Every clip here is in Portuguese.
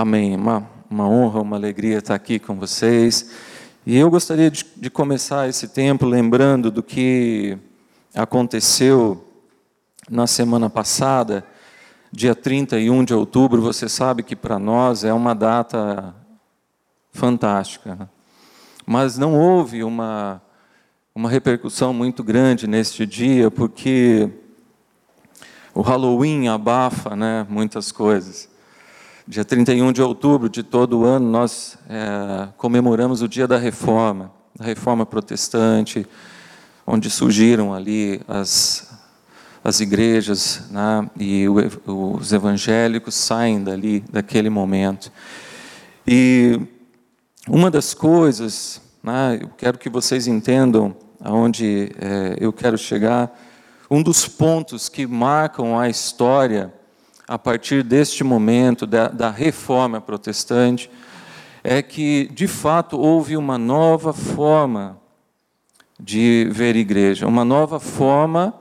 Amém. Uma, uma honra, uma alegria estar aqui com vocês. E eu gostaria de, de começar esse tempo lembrando do que aconteceu na semana passada, dia 31 de outubro. Você sabe que para nós é uma data fantástica. Né? Mas não houve uma, uma repercussão muito grande neste dia, porque o Halloween abafa né, muitas coisas. Dia 31 de outubro de todo ano, nós é, comemoramos o dia da reforma, da reforma protestante, onde surgiram ali as, as igrejas né, e o, os evangélicos saem dali, daquele momento. E uma das coisas, né, eu quero que vocês entendam aonde é, eu quero chegar, um dos pontos que marcam a história a partir deste momento da, da reforma protestante, é que, de fato, houve uma nova forma de ver igreja, uma nova forma,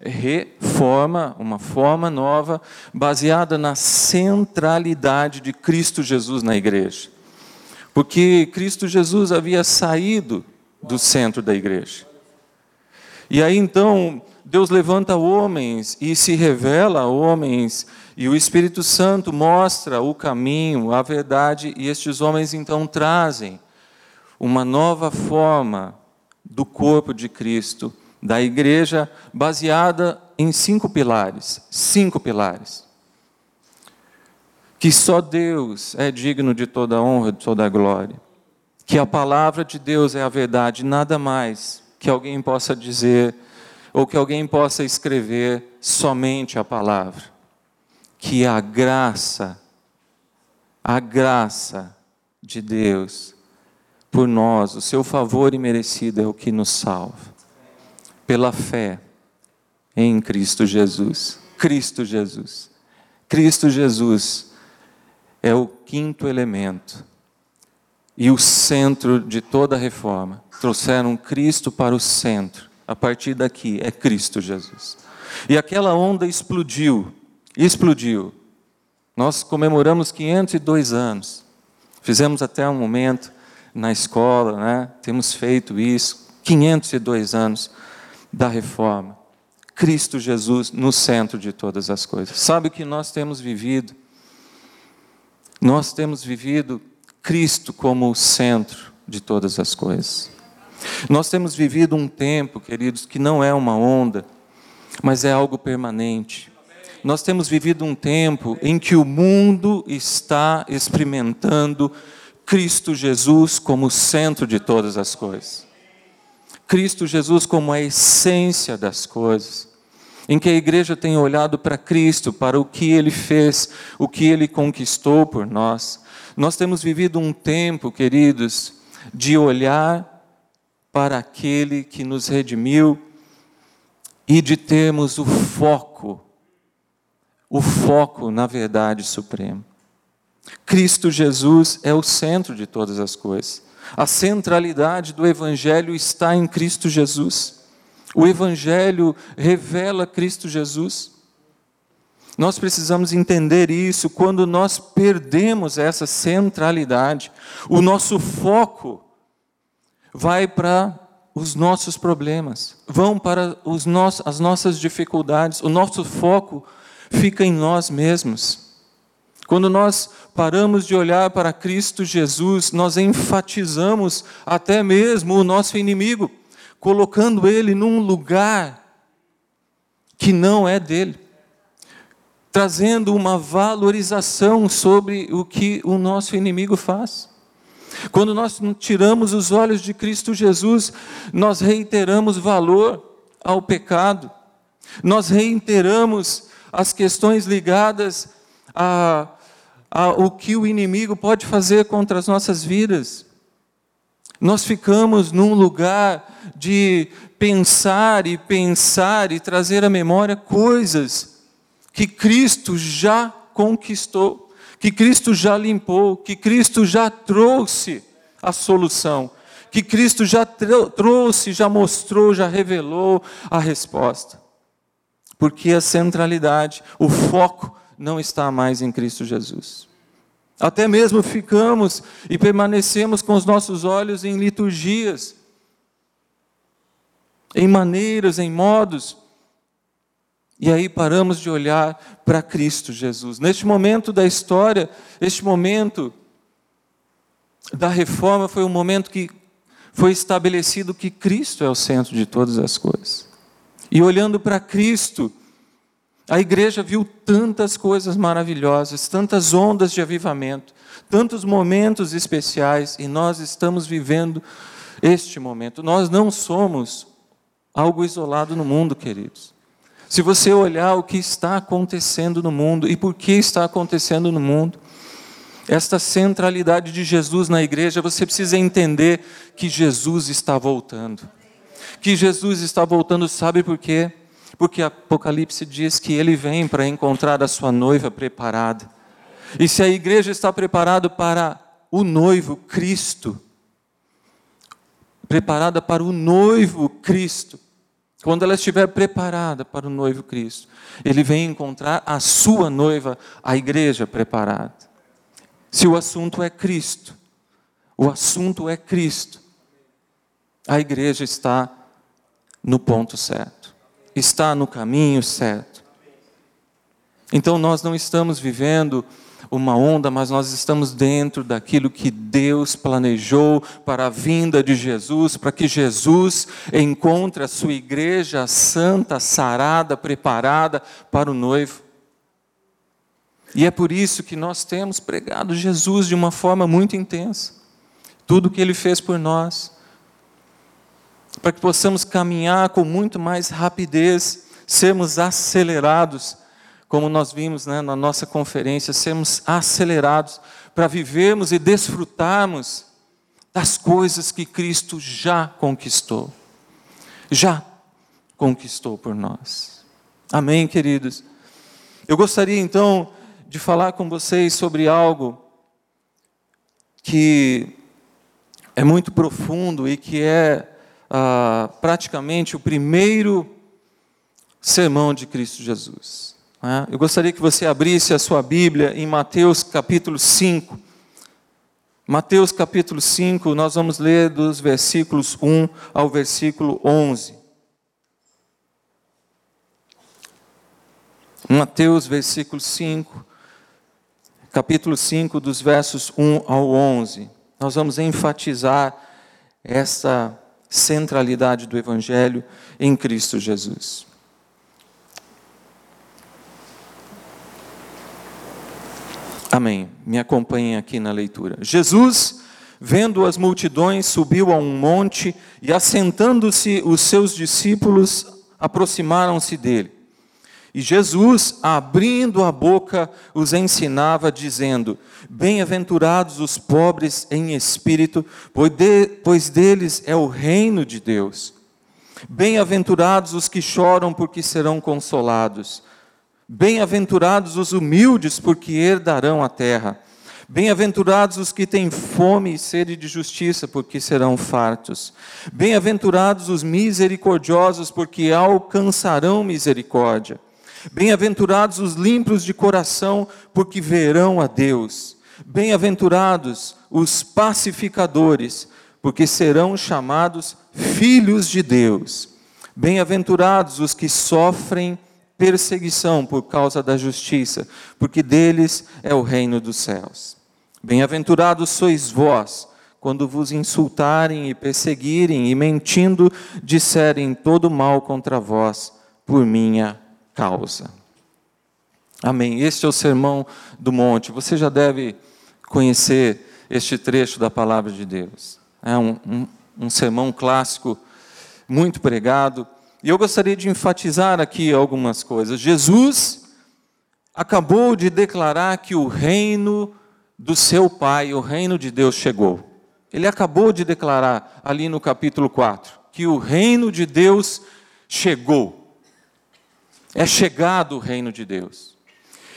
reforma, uma forma nova, baseada na centralidade de Cristo Jesus na igreja. Porque Cristo Jesus havia saído do centro da igreja. E aí então, Deus levanta homens e se revela a homens e o Espírito Santo mostra o caminho, a verdade, e estes homens então trazem uma nova forma do corpo de Cristo, da igreja, baseada em cinco pilares. Cinco pilares. Que só Deus é digno de toda honra, de toda glória. Que a palavra de Deus é a verdade, nada mais que alguém possa dizer ou que alguém possa escrever somente a palavra que a graça, a graça de Deus por nós, o seu favor imerecido é o que nos salva. Pela fé em Cristo Jesus. Cristo Jesus. Cristo Jesus é o quinto elemento e o centro de toda a reforma. Trouxeram Cristo para o centro. A partir daqui é Cristo Jesus. E aquela onda explodiu explodiu. Nós comemoramos 502 anos. Fizemos até um momento na escola, né? temos feito isso, 502 anos da reforma. Cristo Jesus no centro de todas as coisas. Sabe o que nós temos vivido? Nós temos vivido Cristo como o centro de todas as coisas. Nós temos vivido um tempo, queridos, que não é uma onda, mas é algo permanente nós temos vivido um tempo em que o mundo está experimentando Cristo Jesus como centro de todas as coisas. Cristo Jesus como a essência das coisas. Em que a igreja tem olhado para Cristo, para o que ele fez, o que ele conquistou por nós. Nós temos vivido um tempo, queridos, de olhar para aquele que nos redimiu e de termos o foco o foco na verdade suprema. Cristo Jesus é o centro de todas as coisas. A centralidade do Evangelho está em Cristo Jesus. O Evangelho revela Cristo Jesus. Nós precisamos entender isso quando nós perdemos essa centralidade, o nosso foco vai para os nossos problemas, vão para os nossos, as nossas dificuldades, o nosso foco fica em nós mesmos. Quando nós paramos de olhar para Cristo Jesus, nós enfatizamos até mesmo o nosso inimigo, colocando ele num lugar que não é dele, trazendo uma valorização sobre o que o nosso inimigo faz. Quando nós tiramos os olhos de Cristo Jesus, nós reiteramos valor ao pecado, nós reiteramos as questões ligadas a, a o que o inimigo pode fazer contra as nossas vidas. Nós ficamos num lugar de pensar e pensar e trazer à memória coisas que Cristo já conquistou, que Cristo já limpou, que Cristo já trouxe a solução, que Cristo já trouxe, já mostrou, já revelou a resposta porque a centralidade, o foco não está mais em Cristo Jesus. Até mesmo ficamos e permanecemos com os nossos olhos em liturgias, em maneiras, em modos, e aí paramos de olhar para Cristo Jesus. Neste momento da história, este momento da reforma foi um momento que foi estabelecido que Cristo é o centro de todas as coisas. E olhando para Cristo, a igreja viu tantas coisas maravilhosas, tantas ondas de avivamento, tantos momentos especiais, e nós estamos vivendo este momento. Nós não somos algo isolado no mundo, queridos. Se você olhar o que está acontecendo no mundo e por que está acontecendo no mundo, esta centralidade de Jesus na igreja, você precisa entender que Jesus está voltando. Que Jesus está voltando, sabe por quê? Porque Apocalipse diz que ele vem para encontrar a sua noiva preparada. E se a igreja está preparada para o noivo Cristo, preparada para o noivo Cristo, quando ela estiver preparada para o noivo Cristo, ele vem encontrar a sua noiva, a igreja preparada. Se o assunto é Cristo, o assunto é Cristo, a igreja está no ponto certo está no caminho certo. Então nós não estamos vivendo uma onda, mas nós estamos dentro daquilo que Deus planejou para a vinda de Jesus, para que Jesus encontre a sua igreja santa, sarada, preparada para o noivo. E é por isso que nós temos pregado Jesus de uma forma muito intensa. Tudo que ele fez por nós, para que possamos caminhar com muito mais rapidez, sermos acelerados, como nós vimos né, na nossa conferência, sermos acelerados para vivermos e desfrutarmos das coisas que Cristo já conquistou. Já conquistou por nós. Amém, queridos? Eu gostaria então de falar com vocês sobre algo que é muito profundo e que é ah, praticamente o primeiro sermão de Cristo Jesus. Né? Eu gostaria que você abrisse a sua Bíblia em Mateus capítulo 5. Mateus capítulo 5, nós vamos ler dos versículos 1 ao versículo 11. Mateus, versículo 5, capítulo 5, dos versos 1 ao 11. Nós vamos enfatizar essa centralidade do Evangelho em Cristo Jesus. Amém. Me acompanhem aqui na leitura. Jesus, vendo as multidões, subiu a um monte e, assentando-se, os seus discípulos aproximaram-se dele. E Jesus, abrindo a boca, os ensinava, dizendo: Bem-aventurados os pobres em espírito, pois deles é o reino de Deus. Bem-aventurados os que choram, porque serão consolados. Bem-aventurados os humildes, porque herdarão a terra. Bem-aventurados os que têm fome e sede de justiça, porque serão fartos. Bem-aventurados os misericordiosos, porque alcançarão misericórdia. Bem-aventurados os limpos de coração, porque verão a Deus. Bem-aventurados os pacificadores, porque serão chamados filhos de Deus. Bem-aventurados os que sofrem perseguição por causa da justiça, porque deles é o reino dos céus. Bem-aventurados sois vós, quando vos insultarem e perseguirem e mentindo disserem todo mal contra vós por minha causa. Amém. Este é o sermão do monte. Você já deve conhecer este trecho da palavra de Deus. É um, um, um sermão clássico, muito pregado. E eu gostaria de enfatizar aqui algumas coisas. Jesus acabou de declarar que o reino do seu Pai, o reino de Deus chegou. Ele acabou de declarar ali no capítulo 4 que o reino de Deus chegou. É chegado o reino de Deus.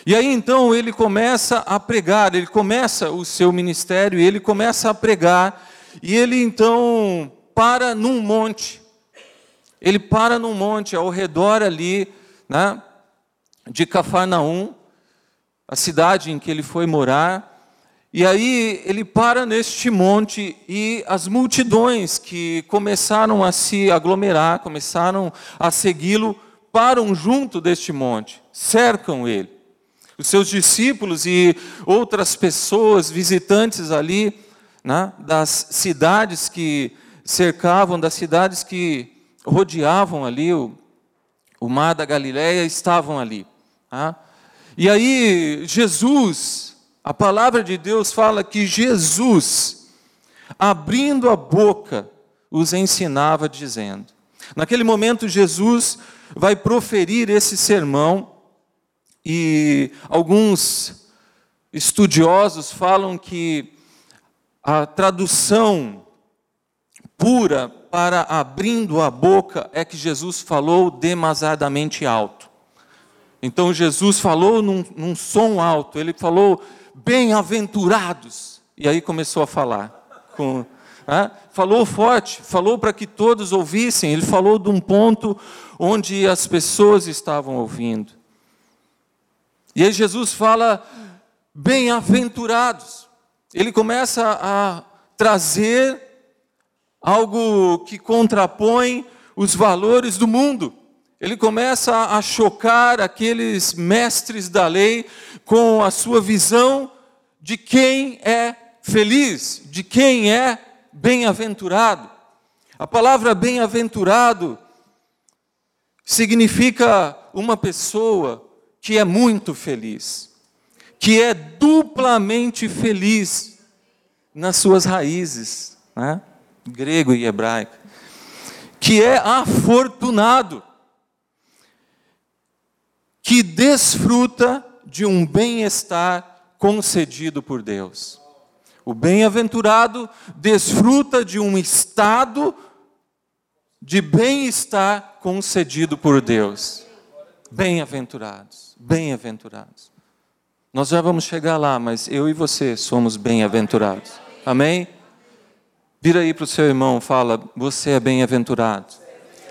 E aí então ele começa a pregar, ele começa o seu ministério, e ele começa a pregar, e ele então para num monte. Ele para num monte ao redor ali, né, de Cafarnaum, a cidade em que ele foi morar, E aí ele para neste monte e as multidões que começaram a se aglomerar, começaram a segui-lo, param junto deste monte, cercam ele. Os seus discípulos e outras pessoas, visitantes ali, né, das cidades que cercavam, das cidades que rodeavam ali o, o mar da Galileia, estavam ali. Tá? E aí Jesus a palavra de Deus fala que Jesus, abrindo a boca, os ensinava dizendo. Naquele momento, Jesus vai proferir esse sermão e alguns estudiosos falam que a tradução pura para abrindo a boca é que Jesus falou demasiadamente alto. Então Jesus falou num, num som alto, ele falou bem-aventurados. E aí começou a falar. Com, falou forte, falou para que todos ouvissem. Ele falou de um ponto onde as pessoas estavam ouvindo. E aí Jesus fala, bem-aventurados. Ele começa a trazer algo que contrapõe os valores do mundo. Ele começa a chocar aqueles mestres da lei com a sua visão de quem é feliz, de quem é bem-aventurado. A palavra bem-aventurado significa uma pessoa que é muito feliz, que é duplamente feliz nas suas raízes, né? grego e hebraico, que é afortunado, que desfruta de um bem-estar concedido por Deus. O bem-aventurado desfruta de um estado de bem-estar concedido por Deus. Bem-aventurados, bem-aventurados. Nós já vamos chegar lá, mas eu e você somos bem-aventurados. Amém? Vira aí para o seu irmão, fala: Você é bem-aventurado.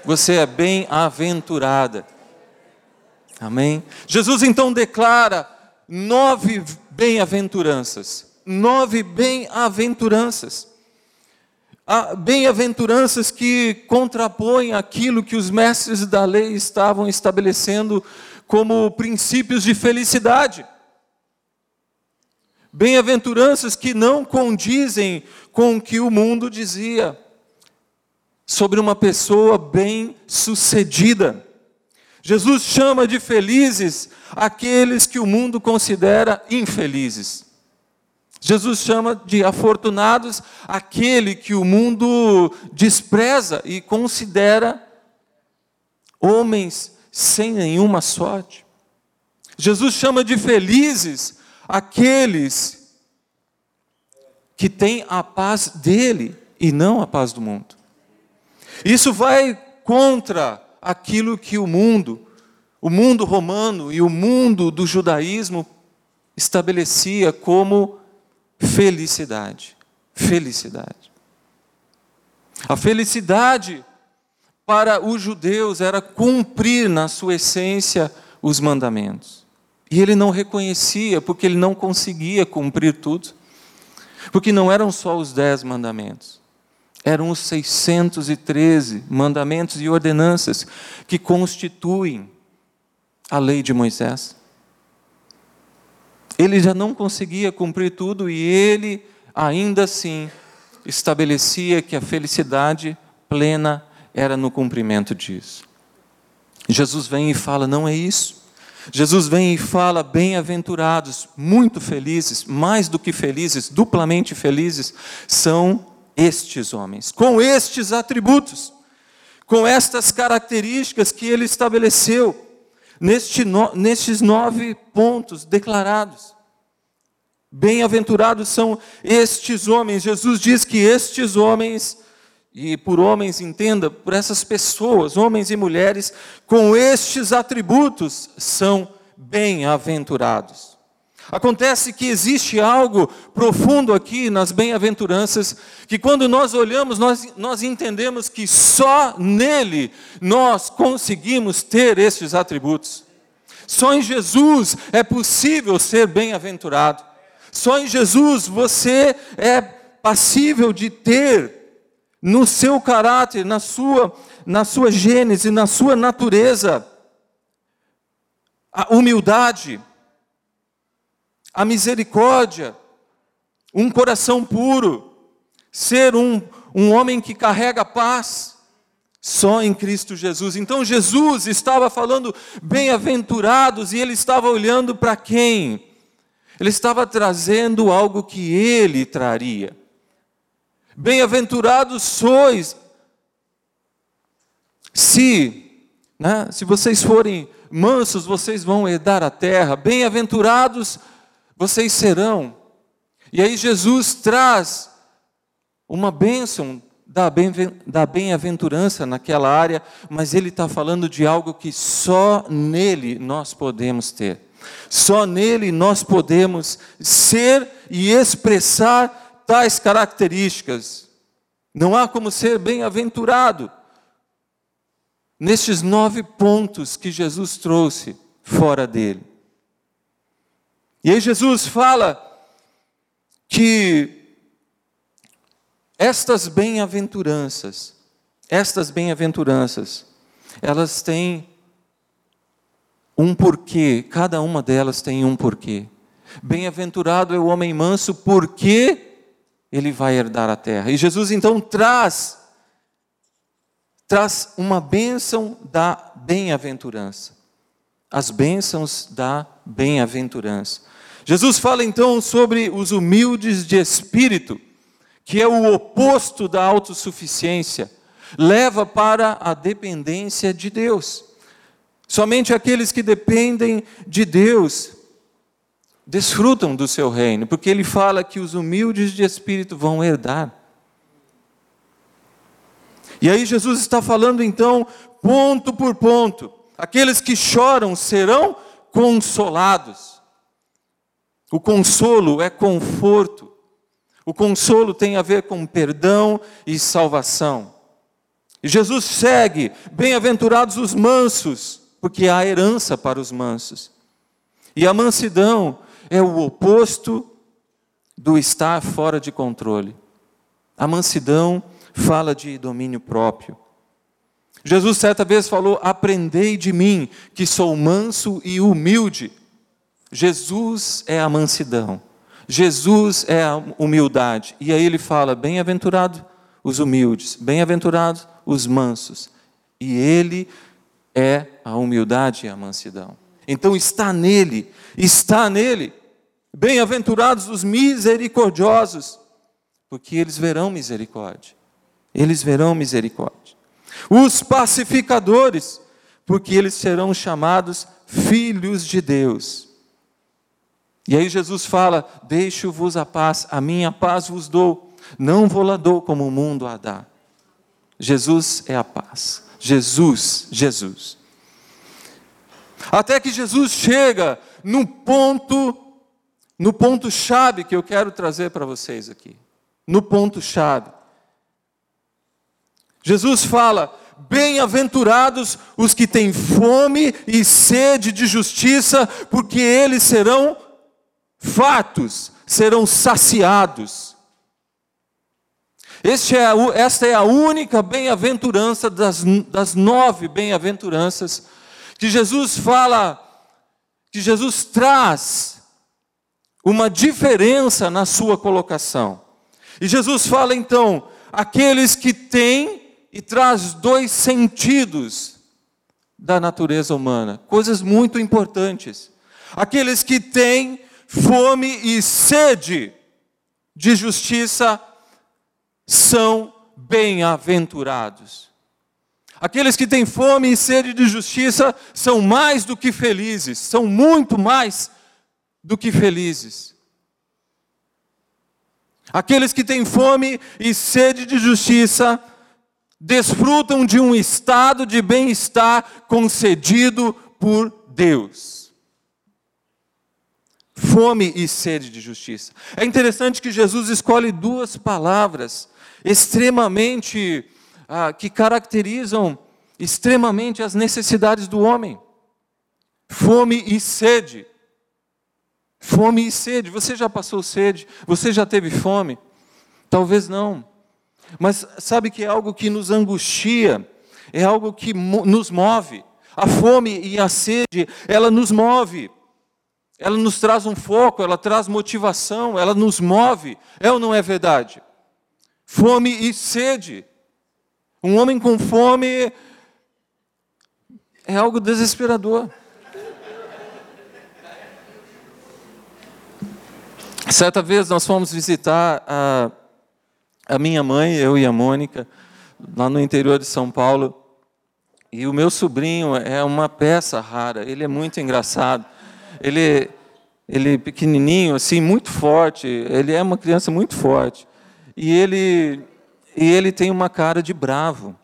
Você é bem-aventurada. Amém? Jesus então declara nove bem-aventuranças. Nove bem-aventuranças. Bem-aventuranças que contrapõem aquilo que os mestres da lei estavam estabelecendo como princípios de felicidade. Bem-aventuranças que não condizem com o que o mundo dizia sobre uma pessoa bem-sucedida. Jesus chama de felizes aqueles que o mundo considera infelizes. Jesus chama de afortunados aquele que o mundo despreza e considera homens sem nenhuma sorte. Jesus chama de felizes aqueles que têm a paz dele e não a paz do mundo. Isso vai contra aquilo que o mundo, o mundo romano e o mundo do judaísmo estabelecia como felicidade. Felicidade. A felicidade para os judeus era cumprir na sua essência os mandamentos. E ele não reconhecia, porque ele não conseguia cumprir tudo. Porque não eram só os dez mandamentos eram os 613 mandamentos e ordenanças que constituem a lei de Moisés. Ele já não conseguia cumprir tudo e ele, ainda assim, estabelecia que a felicidade plena era no cumprimento disso. Jesus vem e fala: não é isso. Jesus vem e fala: bem-aventurados, muito felizes, mais do que felizes, duplamente felizes, são estes homens, com estes atributos, com estas características que ele estabeleceu, neste no, nestes nove pontos declarados. Bem-aventurados são estes homens. Jesus diz que estes homens, e por homens entenda, por essas pessoas, homens e mulheres, com estes atributos, são bem-aventurados. Acontece que existe algo profundo aqui nas bem-aventuranças, que quando nós olhamos, nós, nós entendemos que só nele nós conseguimos ter estes atributos. Só em Jesus é possível ser bem-aventurado. Só em Jesus você é passível de ter no seu caráter, na sua, na sua gênese, na sua natureza, a humildade, a misericórdia, um coração puro, ser um, um homem que carrega paz, só em Cristo Jesus. Então Jesus estava falando bem-aventurados e ele estava olhando para quem? Ele estava trazendo algo que ele traria. Bem-aventurados sois se, né, se vocês forem mansos, vocês vão herdar a terra. Bem-aventurados vocês serão. E aí Jesus traz uma bênção da bem-aventurança naquela área, mas ele está falando de algo que só nele nós podemos ter. Só nele nós podemos ser e expressar tais características. Não há como ser bem-aventurado nestes nove pontos que Jesus trouxe fora dele. E aí Jesus fala que estas bem-aventuranças, estas bem-aventuranças, elas têm um porquê, cada uma delas tem um porquê. Bem-aventurado é o homem manso, porque ele vai herdar a terra. E Jesus então traz traz uma bênção da bem-aventurança. As bênçãos da bem-aventurança. Jesus fala então sobre os humildes de espírito, que é o oposto da autossuficiência, leva para a dependência de Deus. Somente aqueles que dependem de Deus desfrutam do seu reino, porque ele fala que os humildes de espírito vão herdar. E aí Jesus está falando então, ponto por ponto, aqueles que choram serão consolados. O consolo é conforto. O consolo tem a ver com perdão e salvação. E Jesus segue: bem-aventurados os mansos, porque há herança para os mansos. E a mansidão é o oposto do estar fora de controle. A mansidão fala de domínio próprio. Jesus certa vez falou: Aprendei de mim, que sou manso e humilde. Jesus é a mansidão, Jesus é a humildade. E aí ele fala: Bem-aventurado os humildes, bem-aventurados os mansos. E ele é a humildade e a mansidão. Então está nele, está nele. Bem-aventurados os misericordiosos, porque eles verão misericórdia. Eles verão misericórdia. Os pacificadores, porque eles serão chamados filhos de Deus. E aí Jesus fala: Deixo-vos a paz, a minha paz vos dou, não vou lá dou como o mundo a dá. Jesus é a paz. Jesus, Jesus. Até que Jesus chega no ponto, no ponto chave que eu quero trazer para vocês aqui. No ponto chave. Jesus fala: Bem-aventurados os que têm fome e sede de justiça, porque eles serão fartos, serão saciados. Este é esta é a única bem-aventurança das, das nove bem-aventuranças que Jesus fala, que Jesus traz uma diferença na sua colocação. E Jesus fala então: aqueles que têm e traz dois sentidos da natureza humana, coisas muito importantes. Aqueles que têm fome e sede de justiça são bem-aventurados. Aqueles que têm fome e sede de justiça são mais do que felizes, são muito mais do que felizes. Aqueles que têm fome e sede de justiça desfrutam de um estado de bem-estar concedido por Deus. Fome e sede de justiça. É interessante que Jesus escolhe duas palavras extremamente ah, que caracterizam extremamente as necessidades do homem: fome e sede. Fome e sede. Você já passou sede? Você já teve fome? Talvez não. Mas sabe que é algo que nos angustia, é algo que nos move. A fome e a sede, ela nos move. Ela nos traz um foco, ela traz motivação, ela nos move. É ou não é verdade? Fome e sede. Um homem com fome é algo desesperador. Certa vez nós fomos visitar a, a minha mãe, eu e a Mônica, lá no interior de São Paulo. E o meu sobrinho é uma peça rara, ele é muito engraçado. Ele, ele pequenininho, assim, muito forte, ele é uma criança muito forte. E ele, e ele tem uma cara de bravo.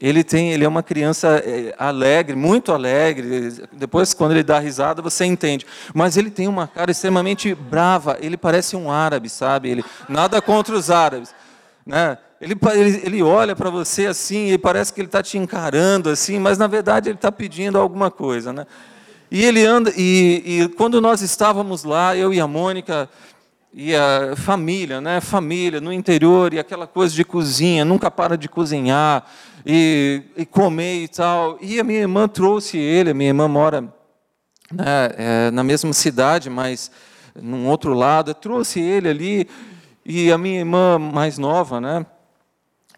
Ele tem, ele é uma criança é, alegre, muito alegre. Depois, quando ele dá risada, você entende. Mas ele tem uma cara extremamente brava. Ele parece um árabe, sabe? Ele nada contra os árabes, né? Ele, ele, ele olha para você assim e parece que ele está te encarando assim, mas na verdade ele está pedindo alguma coisa, né? E ele anda e, e quando nós estávamos lá, eu e a Mônica, e a família, né? Família no interior e aquela coisa de cozinha, nunca para de cozinhar e, e comer e tal. E a minha irmã trouxe ele, a minha irmã mora né, é, na mesma cidade, mas num outro lado, trouxe ele ali e a minha irmã mais nova, né?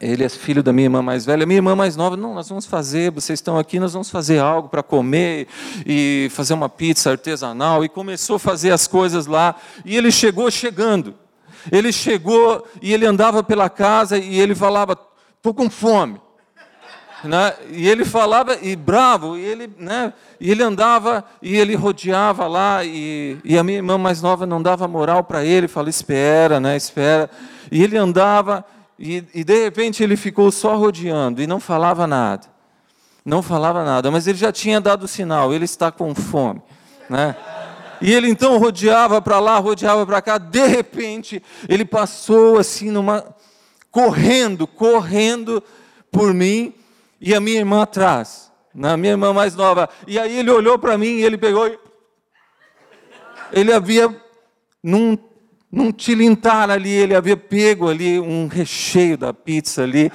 Ele é filho da minha irmã mais velha. Minha irmã mais nova, não, nós vamos fazer, vocês estão aqui, nós vamos fazer algo para comer e fazer uma pizza artesanal. E começou a fazer as coisas lá. E ele chegou chegando. Ele chegou e ele andava pela casa e ele falava: estou com fome. Né? E ele falava, e bravo, e ele, né? e ele andava e ele rodeava lá, e, e a minha irmã mais nova não dava moral para ele, falava, espera, né? espera. E ele andava e, e de repente ele ficou só rodeando e não falava nada. Não falava nada, mas ele já tinha dado o sinal, ele está com fome. Né? E ele então rodeava para lá, rodeava para cá, de repente ele passou assim numa correndo, correndo por mim e a minha irmã atrás, na minha irmã mais nova. E aí ele olhou para mim e ele pegou e ele havia num num tilintar ali, ele havia pego ali um recheio da pizza ali.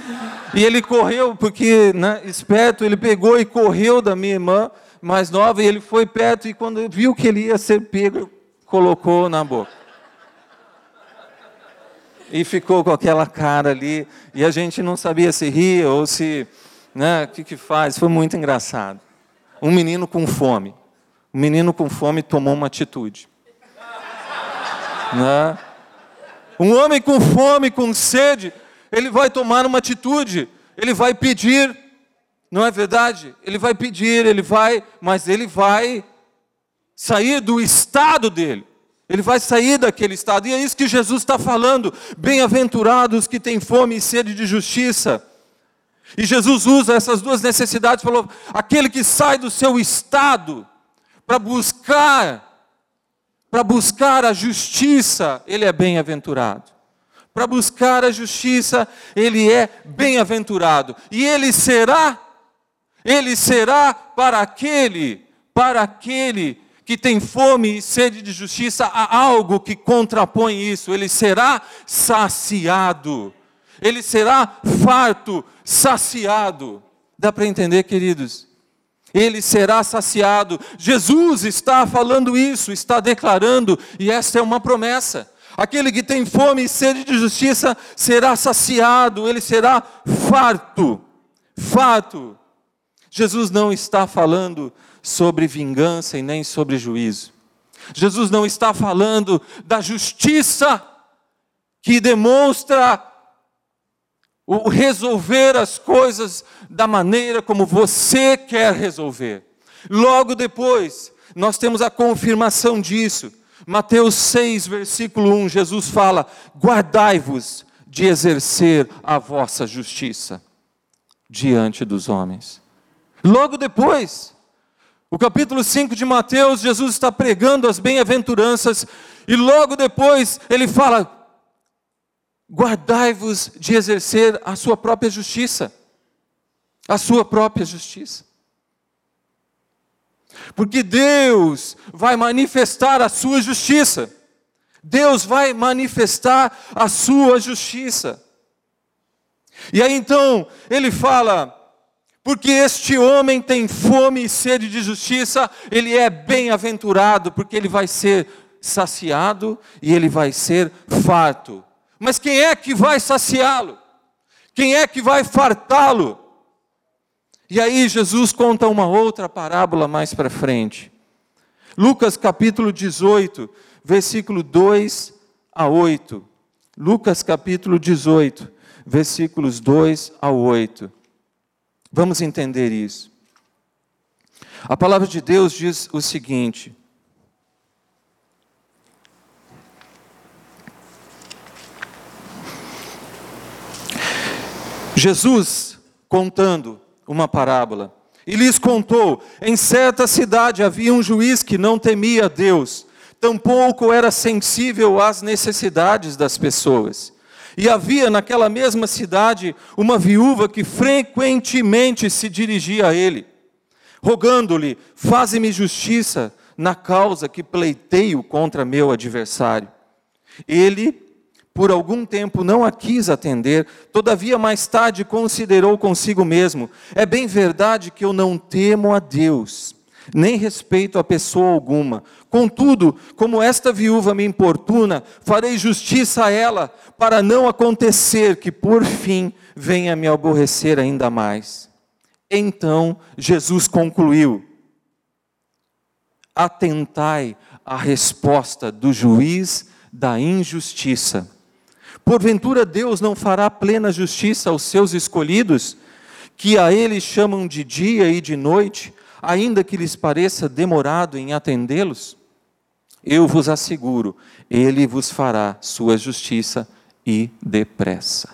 E ele correu, porque, né, esperto, ele pegou e correu da minha irmã mais nova, e ele foi perto, e quando viu que ele ia ser pego, colocou na boca. E ficou com aquela cara ali, e a gente não sabia se ria ou se. Né, o que, que faz? Foi muito engraçado. Um menino com fome. Um menino com fome tomou uma atitude. Né? Um homem com fome, com sede, ele vai tomar uma atitude, ele vai pedir, não é verdade? Ele vai pedir, ele vai, mas ele vai sair do estado dele. Ele vai sair daquele estado, e é isso que Jesus está falando. Bem-aventurados que têm fome e sede de justiça. E Jesus usa essas duas necessidades, falou: aquele que sai do seu estado para buscar para buscar a justiça, ele é bem-aventurado. Para buscar a justiça, ele é bem-aventurado. E ele será, ele será para aquele, para aquele que tem fome e sede de justiça, há algo que contrapõe isso. Ele será saciado. Ele será farto, saciado. Dá para entender, queridos? Ele será saciado. Jesus está falando isso, está declarando, e esta é uma promessa. Aquele que tem fome e sede de justiça será saciado, ele será farto. Farto. Jesus não está falando sobre vingança e nem sobre juízo. Jesus não está falando da justiça que demonstra o resolver as coisas da maneira como você quer resolver. Logo depois, nós temos a confirmação disso. Mateus 6, versículo 1, Jesus fala: Guardai-vos de exercer a vossa justiça diante dos homens. Logo depois, o capítulo 5 de Mateus, Jesus está pregando as bem-aventuranças, e logo depois ele fala: guardai-vos de exercer a sua própria justiça. A sua própria justiça. Porque Deus vai manifestar a sua justiça. Deus vai manifestar a sua justiça. E aí então ele fala: porque este homem tem fome e sede de justiça, ele é bem-aventurado, porque ele vai ser saciado e ele vai ser farto. Mas quem é que vai saciá-lo? Quem é que vai fartá-lo? E aí Jesus conta uma outra parábola mais para frente. Lucas capítulo 18, versículo 2 a 8. Lucas capítulo 18, versículos 2 a 8. Vamos entender isso. A palavra de Deus diz o seguinte: Jesus contando uma parábola. E lhes contou: em certa cidade havia um juiz que não temia Deus, tampouco era sensível às necessidades das pessoas. E havia naquela mesma cidade uma viúva que frequentemente se dirigia a ele, rogando-lhe: Faze-me justiça na causa que pleiteio contra meu adversário. Ele por algum tempo não a quis atender, todavia mais tarde considerou consigo mesmo: é bem verdade que eu não temo a Deus, nem respeito a pessoa alguma. Contudo, como esta viúva me importuna, farei justiça a ela, para não acontecer que por fim venha me aborrecer ainda mais. Então Jesus concluiu: Atentai à resposta do juiz da injustiça Porventura Deus não fará plena justiça aos seus escolhidos, que a eles chamam de dia e de noite, ainda que lhes pareça demorado em atendê-los? Eu vos asseguro, ele vos fará sua justiça e depressa.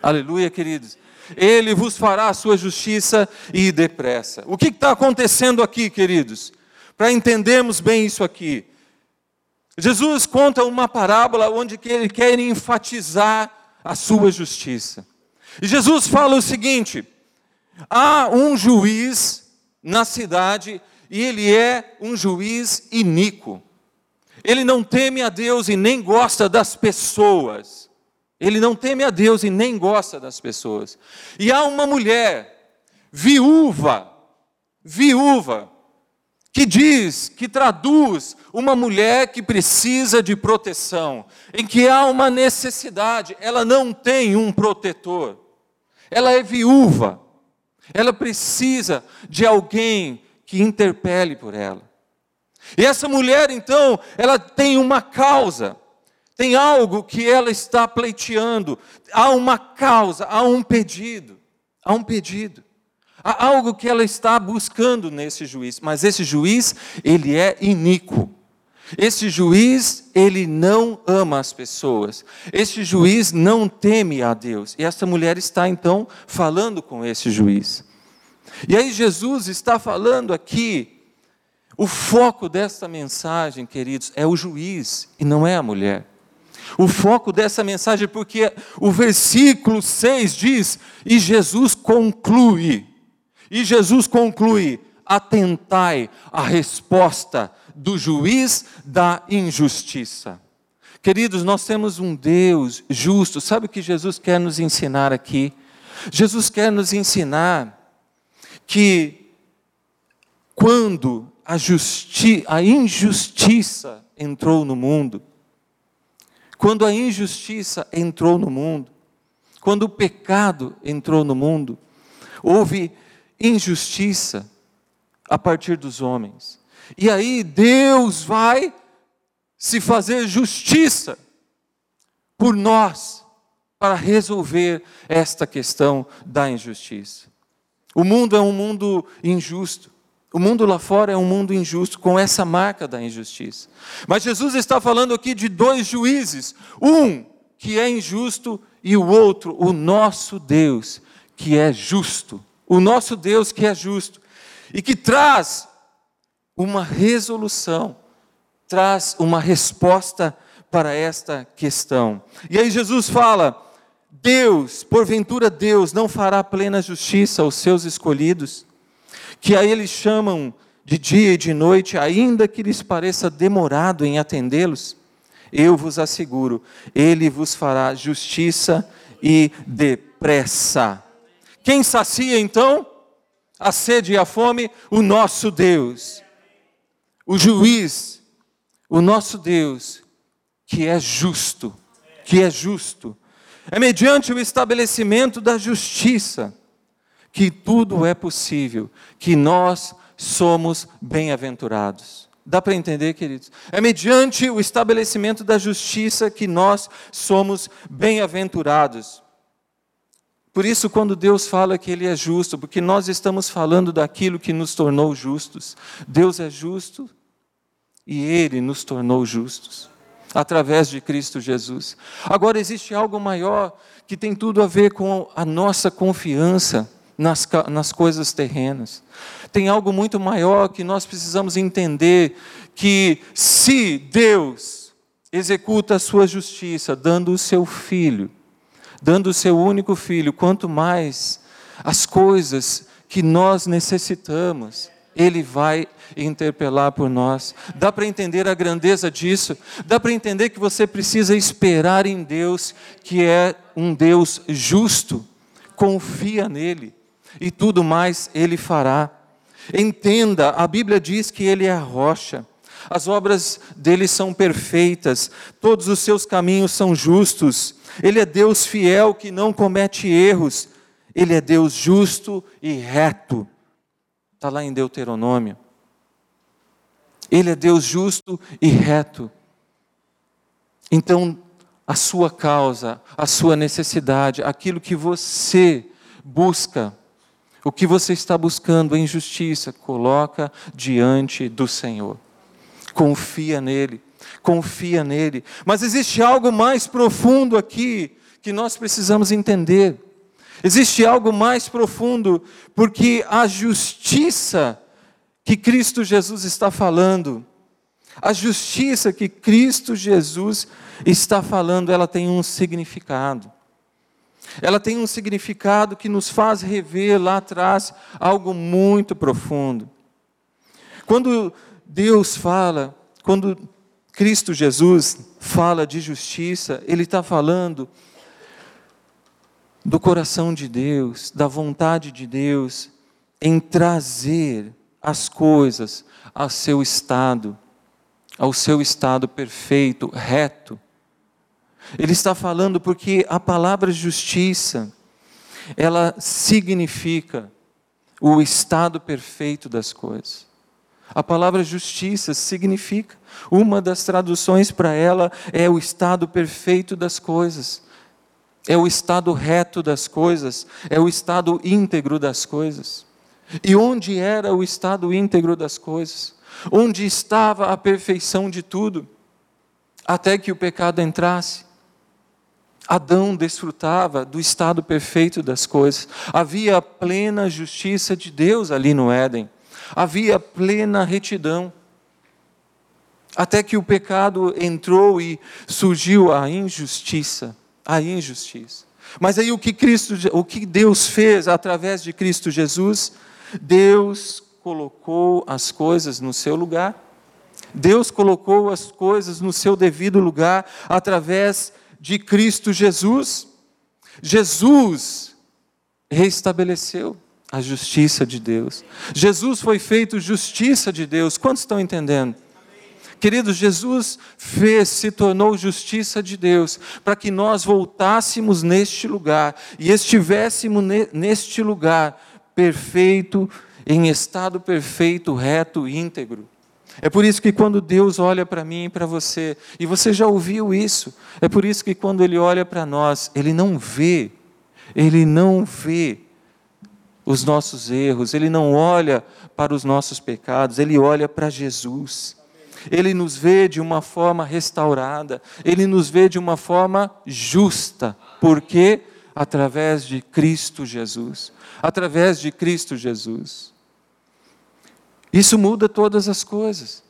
Aleluia, queridos. Ele vos fará a sua justiça e depressa. O que está acontecendo aqui, queridos? Para entendermos bem isso aqui. Jesus conta uma parábola onde ele quer enfatizar a sua justiça. E Jesus fala o seguinte: há um juiz na cidade e ele é um juiz iníquo. Ele não teme a Deus e nem gosta das pessoas. Ele não teme a Deus e nem gosta das pessoas. E há uma mulher viúva, viúva, que diz, que traduz uma mulher que precisa de proteção, em que há uma necessidade, ela não tem um protetor, ela é viúva, ela precisa de alguém que interpele por ela. E essa mulher, então, ela tem uma causa, tem algo que ela está pleiteando, há uma causa, há um pedido, há um pedido. Há algo que ela está buscando nesse juiz, mas esse juiz, ele é iníquo. Esse juiz, ele não ama as pessoas. Esse juiz não teme a Deus. E essa mulher está então falando com esse juiz. E aí Jesus está falando aqui, o foco dessa mensagem, queridos, é o juiz e não é a mulher. O foco dessa mensagem, porque o versículo 6 diz: E Jesus conclui. E Jesus conclui: atentai à resposta do juiz da injustiça. Queridos, nós temos um Deus justo. Sabe o que Jesus quer nos ensinar aqui? Jesus quer nos ensinar que quando a, a injustiça entrou no mundo, quando a injustiça entrou no mundo, quando o pecado entrou no mundo, houve injustiça a partir dos homens. E aí Deus vai se fazer justiça por nós para resolver esta questão da injustiça. O mundo é um mundo injusto. O mundo lá fora é um mundo injusto, com essa marca da injustiça. Mas Jesus está falando aqui de dois juízes: um que é injusto e o outro, o nosso Deus, que é justo o nosso Deus que é justo e que traz uma resolução, traz uma resposta para esta questão. E aí Jesus fala: Deus, porventura Deus, não fará plena justiça aos seus escolhidos, que a eles chamam de dia e de noite, ainda que lhes pareça demorado em atendê-los, eu vos asseguro, ele vos fará justiça e depressa. Quem sacia então a sede e a fome? O nosso Deus, o juiz, o nosso Deus, que é justo, que é justo. É mediante o estabelecimento da justiça que tudo é possível, que nós somos bem-aventurados. Dá para entender, queridos? É mediante o estabelecimento da justiça que nós somos bem-aventurados. Por isso, quando Deus fala que Ele é justo, porque nós estamos falando daquilo que nos tornou justos. Deus é justo e Ele nos tornou justos, através de Cristo Jesus. Agora, existe algo maior que tem tudo a ver com a nossa confiança nas, nas coisas terrenas. Tem algo muito maior que nós precisamos entender: que se Deus executa a sua justiça, dando o seu filho, dando o seu único filho, quanto mais as coisas que nós necessitamos, Ele vai interpelar por nós. Dá para entender a grandeza disso? Dá para entender que você precisa esperar em Deus, que é um Deus justo. Confia nele e tudo mais ele fará. Entenda, a Bíblia diz que ele é a rocha. As obras dele são perfeitas, todos os seus caminhos são justos. Ele é Deus fiel que não comete erros. Ele é Deus justo e reto. Está lá em Deuteronômio. Ele é Deus justo e reto. Então, a sua causa, a sua necessidade, aquilo que você busca, o que você está buscando em justiça, coloca diante do Senhor. Confia nele, confia nele. Mas existe algo mais profundo aqui que nós precisamos entender. Existe algo mais profundo, porque a justiça que Cristo Jesus está falando, a justiça que Cristo Jesus está falando, ela tem um significado. Ela tem um significado que nos faz rever lá atrás algo muito profundo. Quando Deus fala, quando Cristo Jesus fala de justiça, Ele está falando do coração de Deus, da vontade de Deus em trazer as coisas ao seu estado, ao seu estado perfeito, reto. Ele está falando porque a palavra justiça, ela significa o estado perfeito das coisas. A palavra justiça significa, uma das traduções para ela é o estado perfeito das coisas, é o estado reto das coisas, é o estado íntegro das coisas. E onde era o estado íntegro das coisas? Onde estava a perfeição de tudo? Até que o pecado entrasse. Adão desfrutava do estado perfeito das coisas. Havia a plena justiça de Deus ali no Éden. Havia plena retidão. Até que o pecado entrou e surgiu a injustiça, a injustiça. Mas aí o que Cristo, o que Deus fez através de Cristo Jesus? Deus colocou as coisas no seu lugar. Deus colocou as coisas no seu devido lugar através de Cristo Jesus. Jesus reestabeleceu a justiça de Deus. Jesus foi feito justiça de Deus. Quantos estão entendendo? Queridos, Jesus fez, se tornou justiça de Deus, para que nós voltássemos neste lugar e estivéssemos neste lugar perfeito, em estado perfeito, reto, íntegro. É por isso que quando Deus olha para mim e para você, e você já ouviu isso, é por isso que quando Ele olha para nós, Ele não vê, Ele não vê os nossos erros, Ele não olha para os nossos pecados, Ele olha para Jesus. Ele nos vê de uma forma restaurada, Ele nos vê de uma forma justa, porque através de Cristo Jesus, através de Cristo Jesus. Isso muda todas as coisas.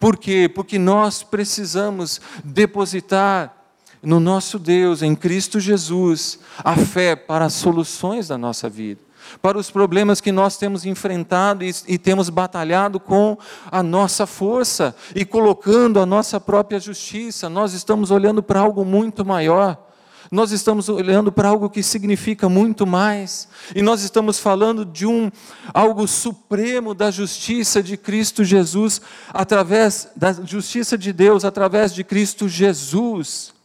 Por quê? Porque nós precisamos depositar no nosso Deus, em Cristo Jesus, a fé para as soluções da nossa vida. Para os problemas que nós temos enfrentado e, e, temos batalhado com a nossa força e colocando a nossa própria justiça. Nós estamos olhando para algo muito maior. Nós estamos olhando para algo que significa muito mais. E nós estamos falando de um algo supremo da justiça de Cristo Jesus através da justiça de Deus através de Cristo Jesus.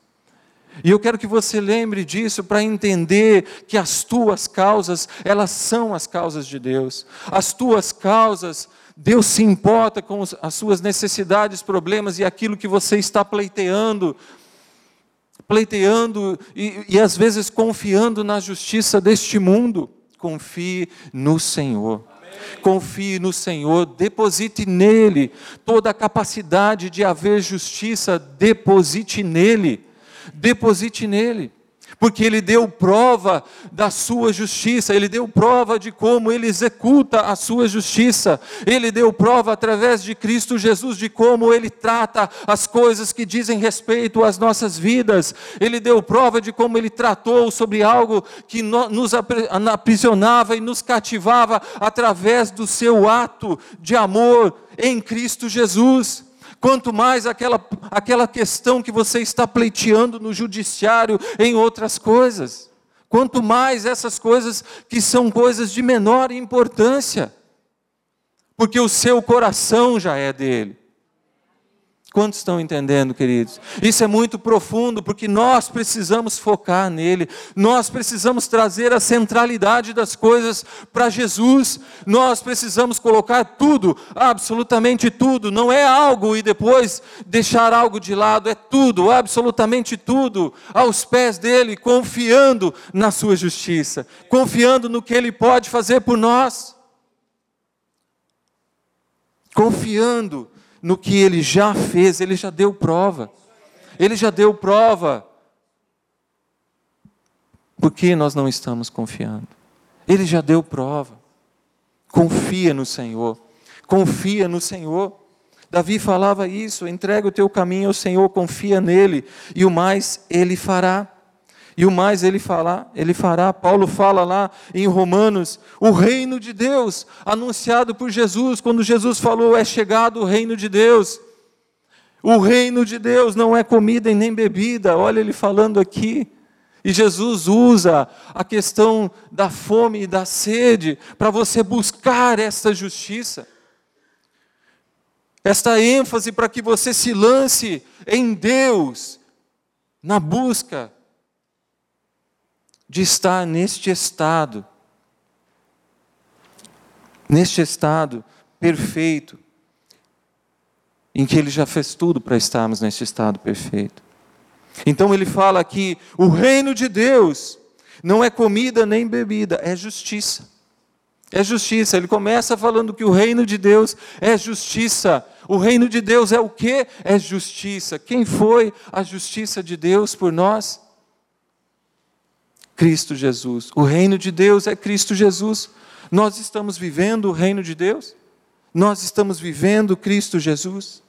E eu quero que você lembre disso para entender que as tuas causas, elas são as causas de Deus. As tuas causas, Deus se importa com as suas necessidades, problemas e aquilo que você está pleiteando. Pleiteando e, e às vezes confiando na justiça deste mundo. Confie no Senhor confie no Senhor, deposite nele toda a capacidade de haver justiça, deposite nele deposite nele, porque ele deu prova da sua justiça, ele deu prova de como ele executa a sua justiça, ele deu prova através de Cristo Jesus de como ele trata as coisas que dizem respeito às nossas vidas, ele deu prova de como ele tratou sobre algo que nos aprisionava e nos cativava através do seu ato de amor em Cristo Jesus quanto mais aquela, aquela questão que você está pleiteando no judiciário, em outras coisas. Quanto mais essas coisas que são coisas de menor importância, porque o seu coração já é dele. Quantos estão entendendo, queridos? Isso é muito profundo, porque nós precisamos focar nele, nós precisamos trazer a centralidade das coisas para Jesus, nós precisamos colocar tudo, absolutamente tudo, não é algo e depois deixar algo de lado, é tudo, absolutamente tudo, aos pés dele, confiando na sua justiça, confiando no que ele pode fazer por nós, confiando no que ele já fez, ele já deu prova. Ele já deu prova. Por que nós não estamos confiando? Ele já deu prova. Confia no Senhor. Confia no Senhor. Davi falava isso: entrega o teu caminho ao Senhor, confia nele, e o mais ele fará e o mais ele fará, ele fará. Paulo fala lá em Romanos, o reino de Deus anunciado por Jesus, quando Jesus falou é chegado o reino de Deus. O reino de Deus não é comida e nem bebida. Olha ele falando aqui. E Jesus usa a questão da fome e da sede para você buscar esta justiça. Esta ênfase para que você se lance em Deus na busca de estar neste estado, neste estado perfeito, em que ele já fez tudo para estarmos neste estado perfeito. Então ele fala que o reino de Deus não é comida nem bebida, é justiça. É justiça. Ele começa falando que o reino de Deus é justiça. O reino de Deus é o que? É justiça. Quem foi a justiça de Deus por nós? Cristo Jesus. O reino de Deus é Cristo Jesus. Nós estamos vivendo o reino de Deus? Nós estamos vivendo Cristo Jesus?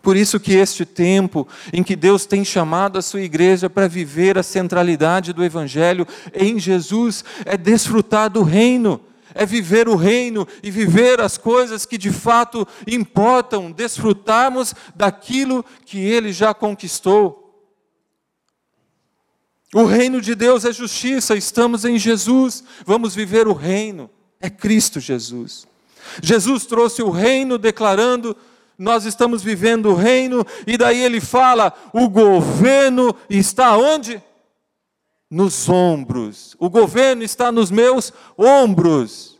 Por isso que este tempo em que Deus tem chamado a sua igreja para viver a centralidade do evangelho em Jesus é desfrutar do reino, é viver o reino e viver as coisas que de fato importam, desfrutarmos daquilo que ele já conquistou. O reino de Deus é justiça, estamos em Jesus, vamos viver o reino, é Cristo Jesus. Jesus trouxe o reino declarando, nós estamos vivendo o reino, e daí ele fala: o governo está onde? Nos ombros. O governo está nos meus ombros.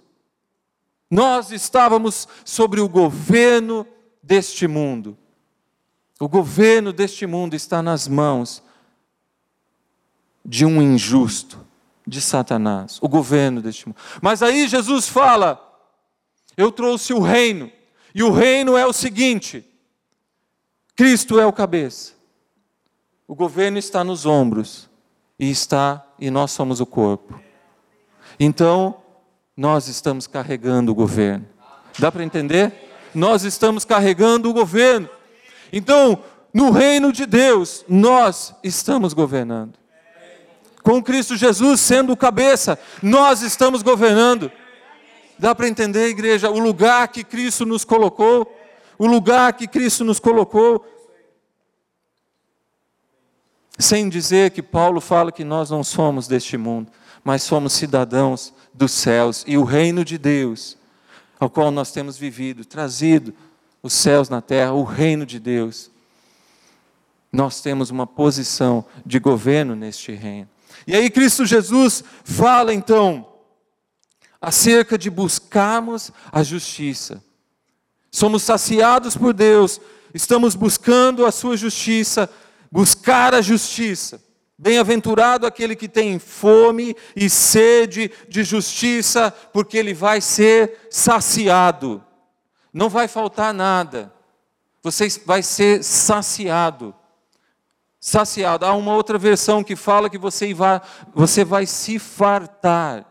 Nós estávamos sobre o governo deste mundo. O governo deste mundo está nas mãos de um injusto, de Satanás, o governo deste mundo. Mas aí Jesus fala: Eu trouxe o reino, e o reino é o seguinte: Cristo é o cabeça, o governo está nos ombros, e está, e nós somos o corpo. Então, nós estamos carregando o governo. Dá para entender? Nós estamos carregando o governo. Então, no reino de Deus, nós estamos governando. Com Cristo Jesus sendo o cabeça, nós estamos governando. Dá para entender, igreja, o lugar que Cristo nos colocou, o lugar que Cristo nos colocou. Sem dizer que Paulo fala que nós não somos deste mundo, mas somos cidadãos dos céus e o reino de Deus, ao qual nós temos vivido, trazido os céus na terra, o reino de Deus. Nós temos uma posição de governo neste reino. E aí Cristo Jesus fala então acerca de buscarmos a justiça. Somos saciados por Deus, estamos buscando a sua justiça, buscar a justiça. Bem-aventurado aquele que tem fome e sede de justiça, porque ele vai ser saciado. Não vai faltar nada. Você vai ser saciado saciado. Há uma outra versão que fala que você vai, você vai se fartar.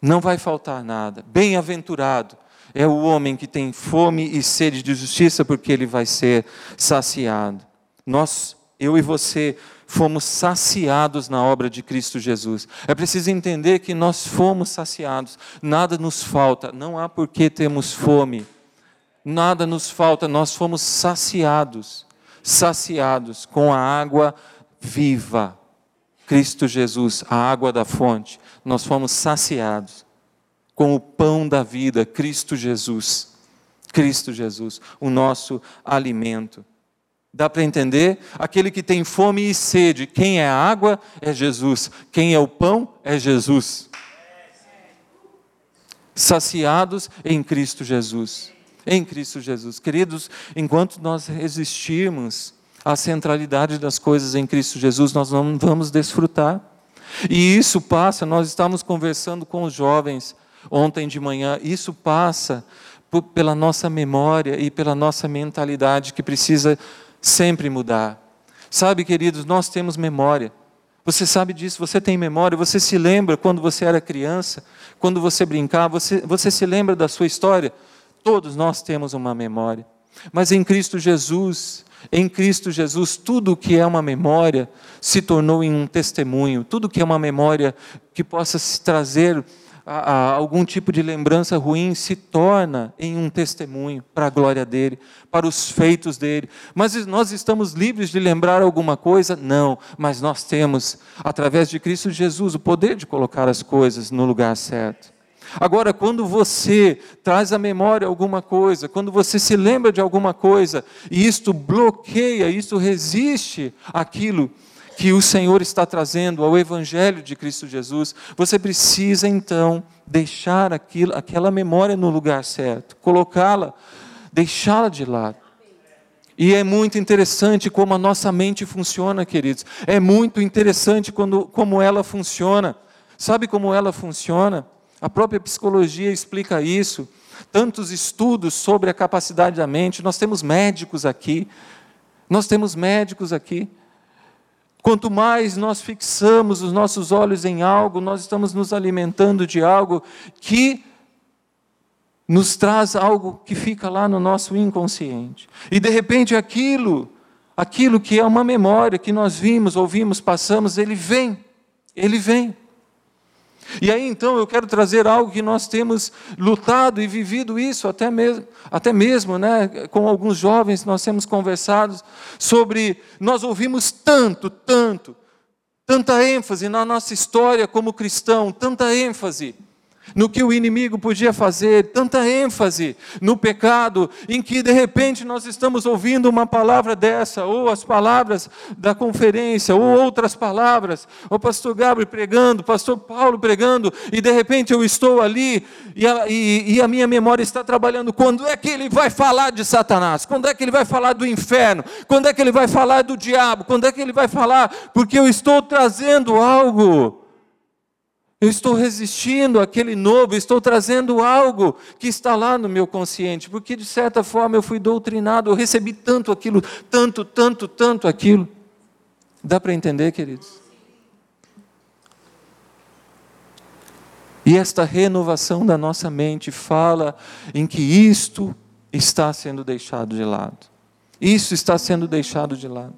Não vai faltar nada. Bem-aventurado é o homem que tem fome e sede de justiça, porque ele vai ser saciado. Nós, eu e você, fomos saciados na obra de Cristo Jesus. É preciso entender que nós fomos saciados, nada nos falta, não há por que termos fome nada nos falta, nós fomos saciados, saciados com a água viva. Cristo Jesus, a água da fonte, nós fomos saciados com o pão da vida, Cristo Jesus. Cristo Jesus, o nosso alimento. Dá para entender? Aquele que tem fome e sede, quem é a água é Jesus, quem é o pão é Jesus. Saciados em Cristo Jesus em Cristo Jesus. Queridos, enquanto nós resistirmos à centralidade das coisas em Cristo Jesus, nós não vamos desfrutar. E isso passa, nós estávamos conversando com os jovens ontem de manhã, isso passa pela nossa memória e pela nossa mentalidade que precisa sempre mudar. Sabe, queridos, nós temos memória. Você sabe disso, você tem memória, você se lembra quando você era criança, quando você brincava, você, você se lembra da sua história. Todos nós temos uma memória. Mas em Cristo Jesus, em Cristo Jesus, tudo que é uma memória se tornou em um testemunho. Tudo que é uma memória que possa se trazer a, a, algum tipo de lembrança ruim se torna em um testemunho para a glória dele, para os feitos dele. Mas nós estamos livres de lembrar alguma coisa? Não, mas nós temos, através de Cristo Jesus, o poder de colocar as coisas no lugar certo. Agora, quando você traz à memória alguma coisa, quando você se lembra de alguma coisa, e isto bloqueia, isto resiste aquilo que o Senhor está trazendo ao Evangelho de Cristo Jesus, você precisa então deixar aquilo, aquela memória no lugar certo, colocá-la, deixá-la de lado. E é muito interessante como a nossa mente funciona, queridos. É muito interessante quando, como ela funciona. Sabe como ela funciona? A própria psicologia explica isso. Tantos estudos sobre a capacidade da mente. Nós temos médicos aqui. Nós temos médicos aqui. Quanto mais nós fixamos os nossos olhos em algo, nós estamos nos alimentando de algo que nos traz algo que fica lá no nosso inconsciente. E de repente aquilo, aquilo que é uma memória que nós vimos, ouvimos, passamos, ele vem. Ele vem. E aí então eu quero trazer algo que nós temos lutado e vivido isso até mesmo, até mesmo, né, com alguns jovens nós temos conversado sobre nós ouvimos tanto, tanto, tanta ênfase na nossa história como cristão, tanta ênfase no que o inimigo podia fazer, tanta ênfase no pecado, em que de repente nós estamos ouvindo uma palavra dessa, ou as palavras da conferência, ou outras palavras, o pastor Gabriel pregando, o pastor Paulo pregando, e de repente eu estou ali e a, e, e a minha memória está trabalhando. Quando é que ele vai falar de Satanás? Quando é que ele vai falar do inferno? Quando é que ele vai falar do diabo? Quando é que ele vai falar? Porque eu estou trazendo algo eu estou resistindo àquele novo, estou trazendo algo que está lá no meu consciente, porque de certa forma eu fui doutrinado, eu recebi tanto aquilo, tanto, tanto, tanto aquilo. Dá para entender, queridos? E esta renovação da nossa mente fala em que isto está sendo deixado de lado. Isso está sendo deixado de lado.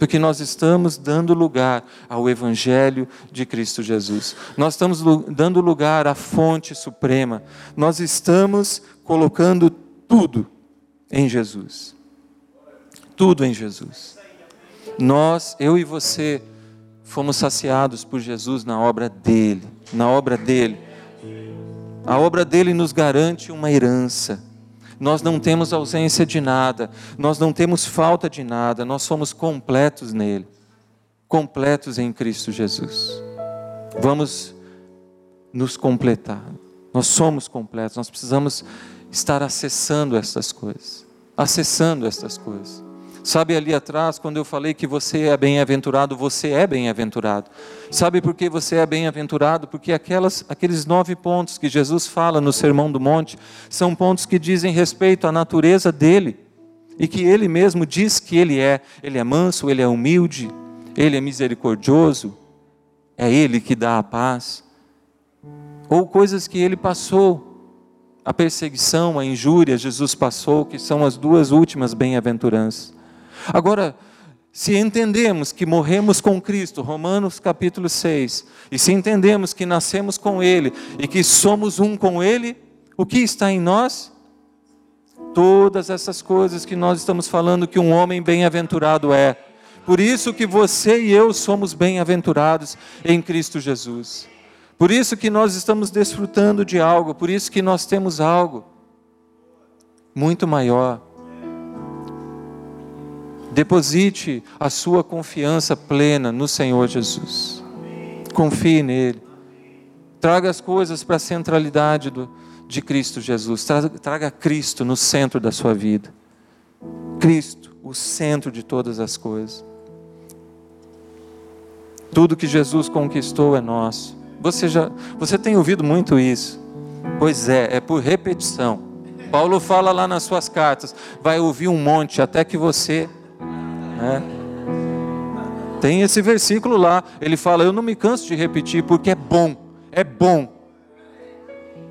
Porque nós estamos dando lugar ao Evangelho de Cristo Jesus. Nós estamos dando lugar à fonte suprema. Nós estamos colocando tudo em Jesus. Tudo em Jesus. Nós, eu e você, fomos saciados por Jesus na obra dele. Na obra dele. A obra dele nos garante uma herança nós não temos ausência de nada, nós não temos falta de nada, nós somos completos nele, completos em Cristo Jesus. Vamos nos completar. Nós somos completos, nós precisamos estar acessando essas coisas, acessando essas coisas. Sabe ali atrás, quando eu falei que você é bem-aventurado, você é bem-aventurado. Sabe por que você é bem-aventurado? Porque aquelas, aqueles nove pontos que Jesus fala no Sermão do Monte são pontos que dizem respeito à natureza dele e que ele mesmo diz que ele é. Ele é manso, ele é humilde, ele é misericordioso, é ele que dá a paz. Ou coisas que ele passou, a perseguição, a injúria, Jesus passou, que são as duas últimas bem-aventuranças. Agora, se entendemos que morremos com Cristo, Romanos capítulo 6, e se entendemos que nascemos com Ele e que somos um com Ele, o que está em nós? Todas essas coisas que nós estamos falando que um homem bem-aventurado é. Por isso que você e eu somos bem-aventurados em Cristo Jesus. Por isso que nós estamos desfrutando de algo, por isso que nós temos algo muito maior Deposite a sua confiança plena no Senhor Jesus. Confie nele. Traga as coisas para a centralidade do, de Cristo Jesus. Traga, traga Cristo no centro da sua vida. Cristo, o centro de todas as coisas. Tudo que Jesus conquistou é nosso. Você já, você tem ouvido muito isso? Pois é, é por repetição. Paulo fala lá nas suas cartas, vai ouvir um monte até que você é. Tem esse versículo lá, ele fala: Eu não me canso de repetir, porque é bom, é bom.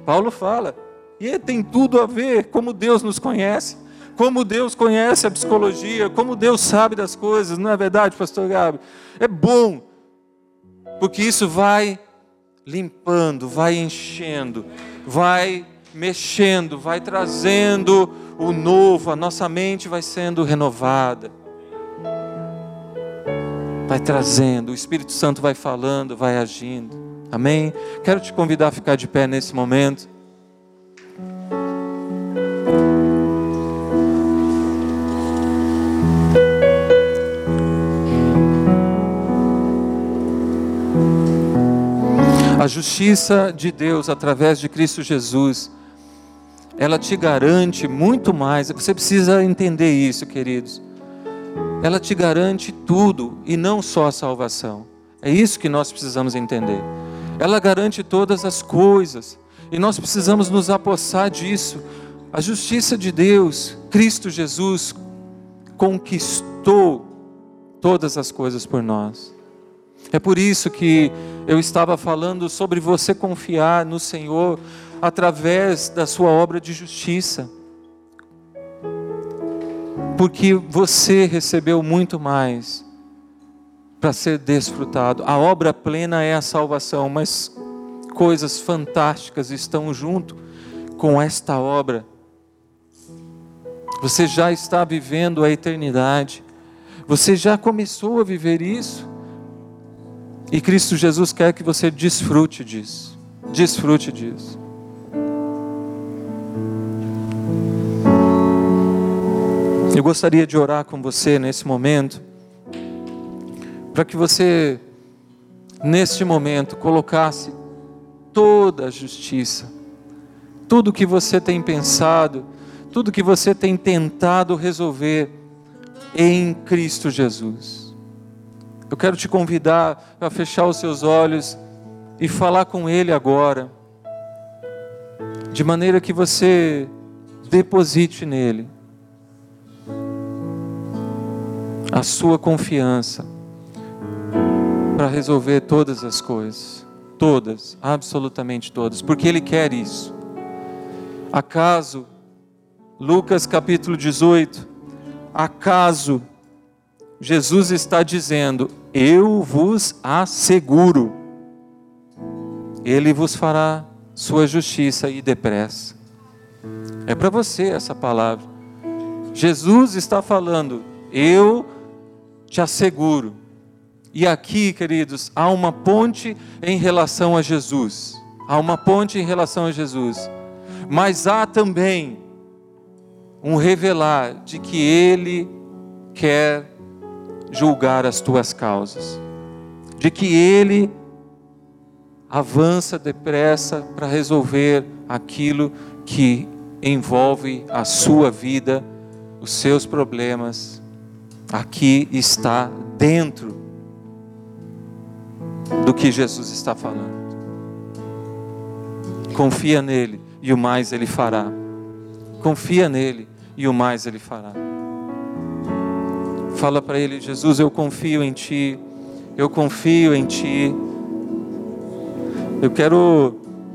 Paulo fala, e tem tudo a ver como Deus nos conhece, como Deus conhece a psicologia, como Deus sabe das coisas, não é verdade, Pastor Gabriel? É bom, porque isso vai limpando, vai enchendo, vai mexendo, vai trazendo o novo, a nossa mente vai sendo renovada vai trazendo, o Espírito Santo vai falando, vai agindo. Amém? Quero te convidar a ficar de pé nesse momento. A justiça de Deus através de Cristo Jesus, ela te garante muito mais. Você precisa entender isso, queridos ela te garante tudo e não só a salvação. É isso que nós precisamos entender. Ela garante todas as coisas e nós precisamos nos apossar disso. A justiça de Deus, Cristo Jesus, conquistou todas as coisas por nós. É por isso que eu estava falando sobre você confiar no Senhor através da sua obra de justiça porque você recebeu muito mais para ser desfrutado. A obra plena é a salvação, mas coisas fantásticas estão junto com esta obra. Você já está vivendo a eternidade. Você já começou a viver isso. E Cristo Jesus quer que você desfrute disso. Desfrute disso. Eu gostaria de orar com você nesse momento, para que você, neste momento, colocasse toda a justiça, tudo que você tem pensado, tudo que você tem tentado resolver em Cristo Jesus. Eu quero te convidar a fechar os seus olhos e falar com Ele agora, de maneira que você deposite nele a sua confiança para resolver todas as coisas. Todas, absolutamente todas, porque Ele quer isso. Acaso, Lucas capítulo 18, acaso Jesus está dizendo: Eu vos asseguro, Ele vos fará sua justiça e depressa. É para você essa palavra. Jesus está falando: Eu te asseguro. E aqui, queridos, há uma ponte em relação a Jesus. Há uma ponte em relação a Jesus. Mas há também um revelar de que Ele quer julgar as tuas causas, de que Ele avança depressa para resolver aquilo que envolve a sua vida, os seus problemas. Aqui está dentro do que Jesus está falando. Confia nele e o mais ele fará. Confia nele e o mais ele fará. Fala para ele, Jesus, eu confio em ti. Eu confio em ti. Eu quero